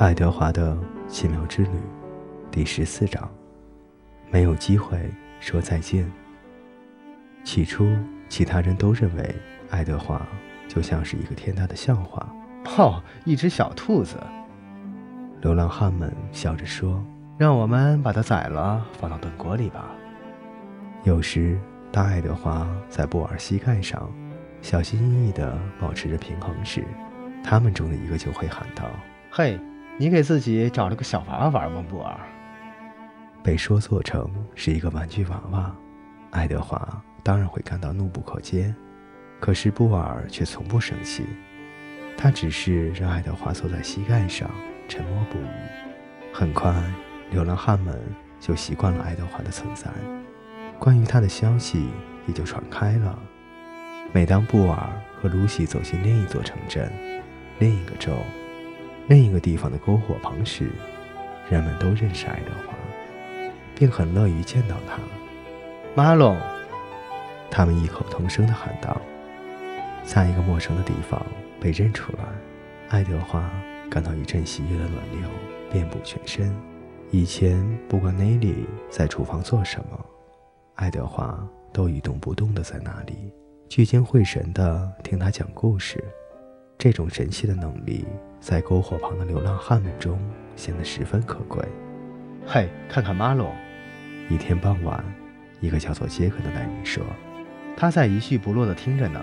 爱德华的奇妙之旅，第十四章。没有机会说再见。起初，其他人都认为爱德华就像是一个天大的笑话。哦，一只小兔子。流浪汉们笑着说：“让我们把它宰了，放到炖锅里吧。”有时，当爱德华在布尔膝盖上小心翼翼地保持着平衡时，他们中的一个就会喊道：“嘿！”你给自己找了个小娃娃玩吗，布尔？被说做成是一个玩具娃娃，爱德华当然会感到怒不可遏。可是布尔却从不生气，他只是让爱德华坐在膝盖上，沉默不语。很快，流浪汉们就习惯了爱德华的存在，关于他的消息也就传开了。每当布尔和露西走进另一座城镇，另一个州。另一个地方的篝火旁时，人们都认识爱德华，并很乐于见到他。马龙，他们异口同声地喊道。在一个陌生的地方被认出来，爱德华感到一阵喜悦的暖流遍布全身。以前不管内里在厨房做什么，爱德华都一动不动地在那里，聚精会神地听他讲故事。这种神奇的能力，在篝火旁的流浪汉们中显得十分可贵。嘿，看看马龙！一天傍晚，一个叫做杰克的男人说：“他在一叙不落地听着呢。”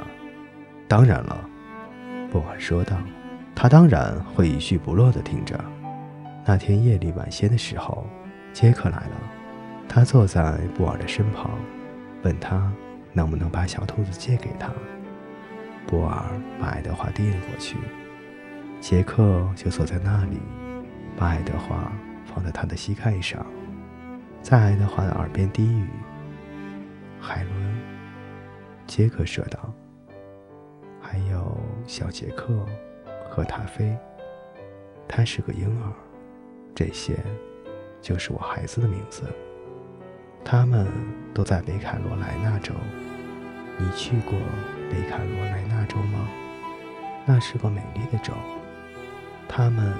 当然了，布尔说道：“他当然会一叙不落地听着。”那天夜里晚些的时候，杰克来了。他坐在布尔的身旁，问他能不能把小兔子借给他。波尔把爱德华递了过去，杰克就坐在那里，把爱德华放在他的膝盖上，在爱德华的耳边低语：“海伦。”杰克说道：“还有小杰克和塔菲，他是个婴儿。这些就是我孩子的名字。他们都在北卡罗来纳州。你去过？”北卡罗来纳吗？那是个美丽的州，他们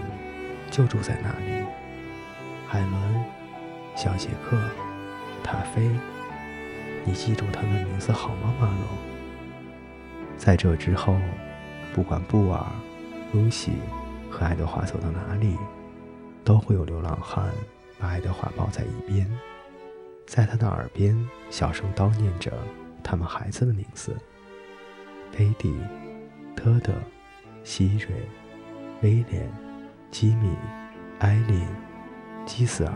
就住在那里。海伦、小杰克、塔菲，你记住他们名字好吗，马龙？在这之后，不管布尔、露西和爱德华走到哪里，都会有流浪汉把爱德华抱在一边，在他的耳边小声叨念着他们孩子的名字。贝蒂、特德、希瑞、威廉、吉米、艾琳、基斯尔、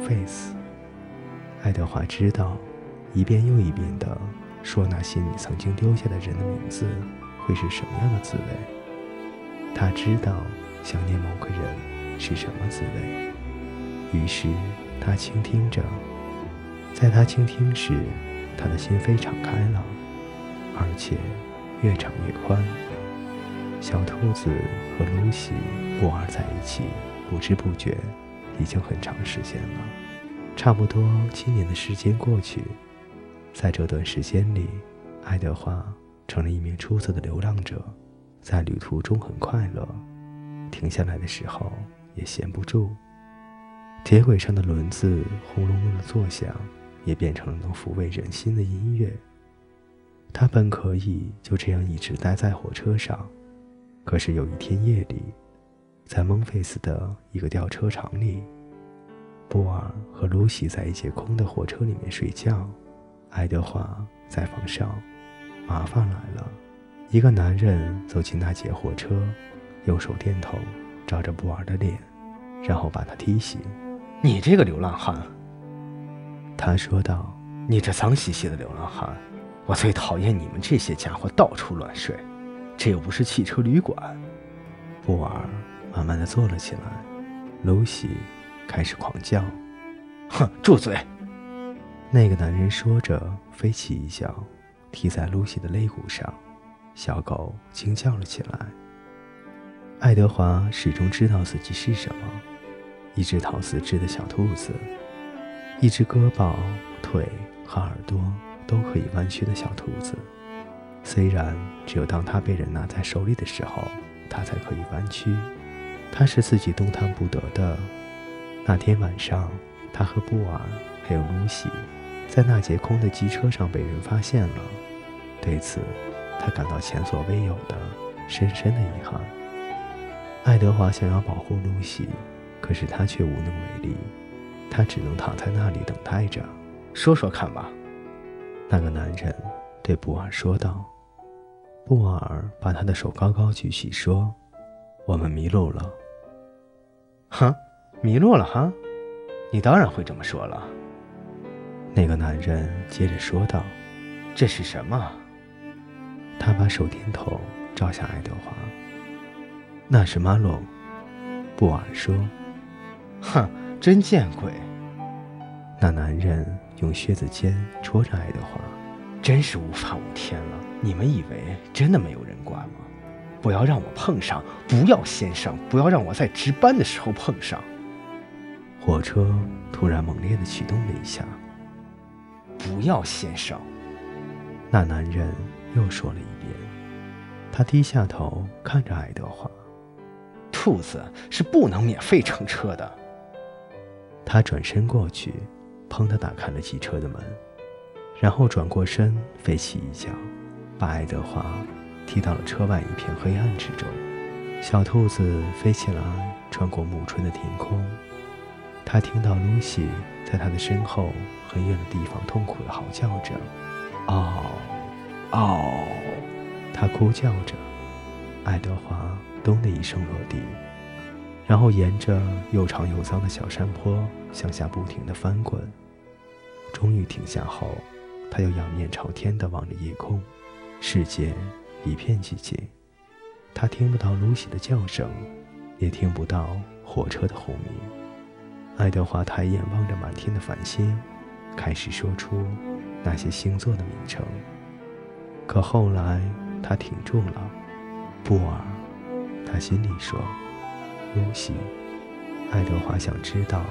费斯。爱德华知道，一遍又一遍地说那些你曾经丢下的人的名字会是什么样的滋味。他知道想念某个人是什么滋味。于是他倾听着，在他倾听时，他的心扉敞开了，而且。越长越宽。小兔子和露西、布尔在一起，不知不觉已经很长时间了，差不多七年的时间过去。在这段时间里，爱德华成了一名出色的流浪者，在旅途中很快乐，停下来的时候也闲不住。铁轨上的轮子轰隆隆的作响，也变成了能抚慰人心的音乐。他本可以就这样一直待在火车上，可是有一天夜里，在蒙菲斯的一个吊车厂里，布尔和露西在一节空的火车里面睡觉，爱德华在房上。麻烦来了，一个男人走进那节火车，用手电筒照着布尔的脸，然后把他踢醒。“你这个流浪汉！”他说道，“你这脏兮兮的流浪汉！”我最讨厌你们这些家伙到处乱睡，这又不是汽车旅馆。布尔慢慢的坐了起来，露西开始狂叫：“哼，住嘴！”那个男人说着，飞起一脚，踢在露西的肋骨上，小狗惊叫了起来。爱德华始终知道自己是什么：一只陶瓷制的小兔子，一只胳膊、腿和耳朵。都可以弯曲的小兔子，虽然只有当它被人拿在手里的时候，它才可以弯曲，他是自己动弹不得的。那天晚上，他和布尔还有露西，在那节空的机车上被人发现了。对此，他感到前所未有的深深的遗憾。爱德华想要保护露西，可是他却无能为力。他只能躺在那里等待着。说说看吧，那个男人对布尔说道。布尔把他的手高高举起，说：“我们迷路了。”哼，迷路了哈？你当然会这么说了。那个男人接着说道：“这是什么？”他把手电筒照向爱德华。那是马龙。布尔说：“哼，真见鬼！”那男人用靴子尖戳着爱德华。真是无法无天了！你们以为真的没有人管吗？不要让我碰上！不要先生！不要让我在值班的时候碰上！火车突然猛烈地启动了一下。不要先生！那男人又说了一遍。他低下头看着爱德华。兔子是不能免费乘车的。他转身过去，砰地打开了汽车的门。然后转过身，飞起一脚，把爱德华踢到了车外一片黑暗之中。小兔子飞起来，穿过暮春的天空。他听到露西在他的身后很远的地方痛苦地嚎叫着：“嗷，嗷！”他哭叫着。爱德华咚的一声落地，然后沿着又长又脏的小山坡向下不停地翻滚，终于停下后。他又仰面朝天地望着夜空，世界一片寂静。他听不到露西的叫声，也听不到火车的轰鸣。爱德华抬眼望着满天的繁星，开始说出那些星座的名称。可后来他停住了。布尔，他心里说：“露西。”爱德华想知道，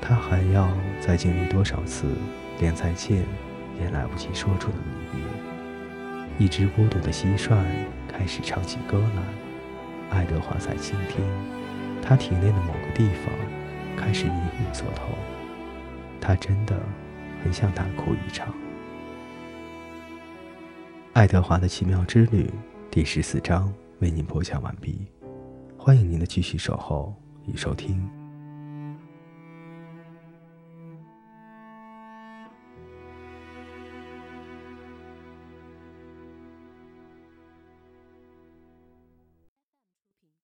他还要再经历多少次连再见。也来不及说出的离别。一只孤独的蟋蟀开始唱起歌来。爱德华在倾听，他体内的某个地方开始隐隐作痛。他真的很想大哭一场。爱德华的奇妙之旅第十四章为您播讲完毕，欢迎您的继续守候与收听。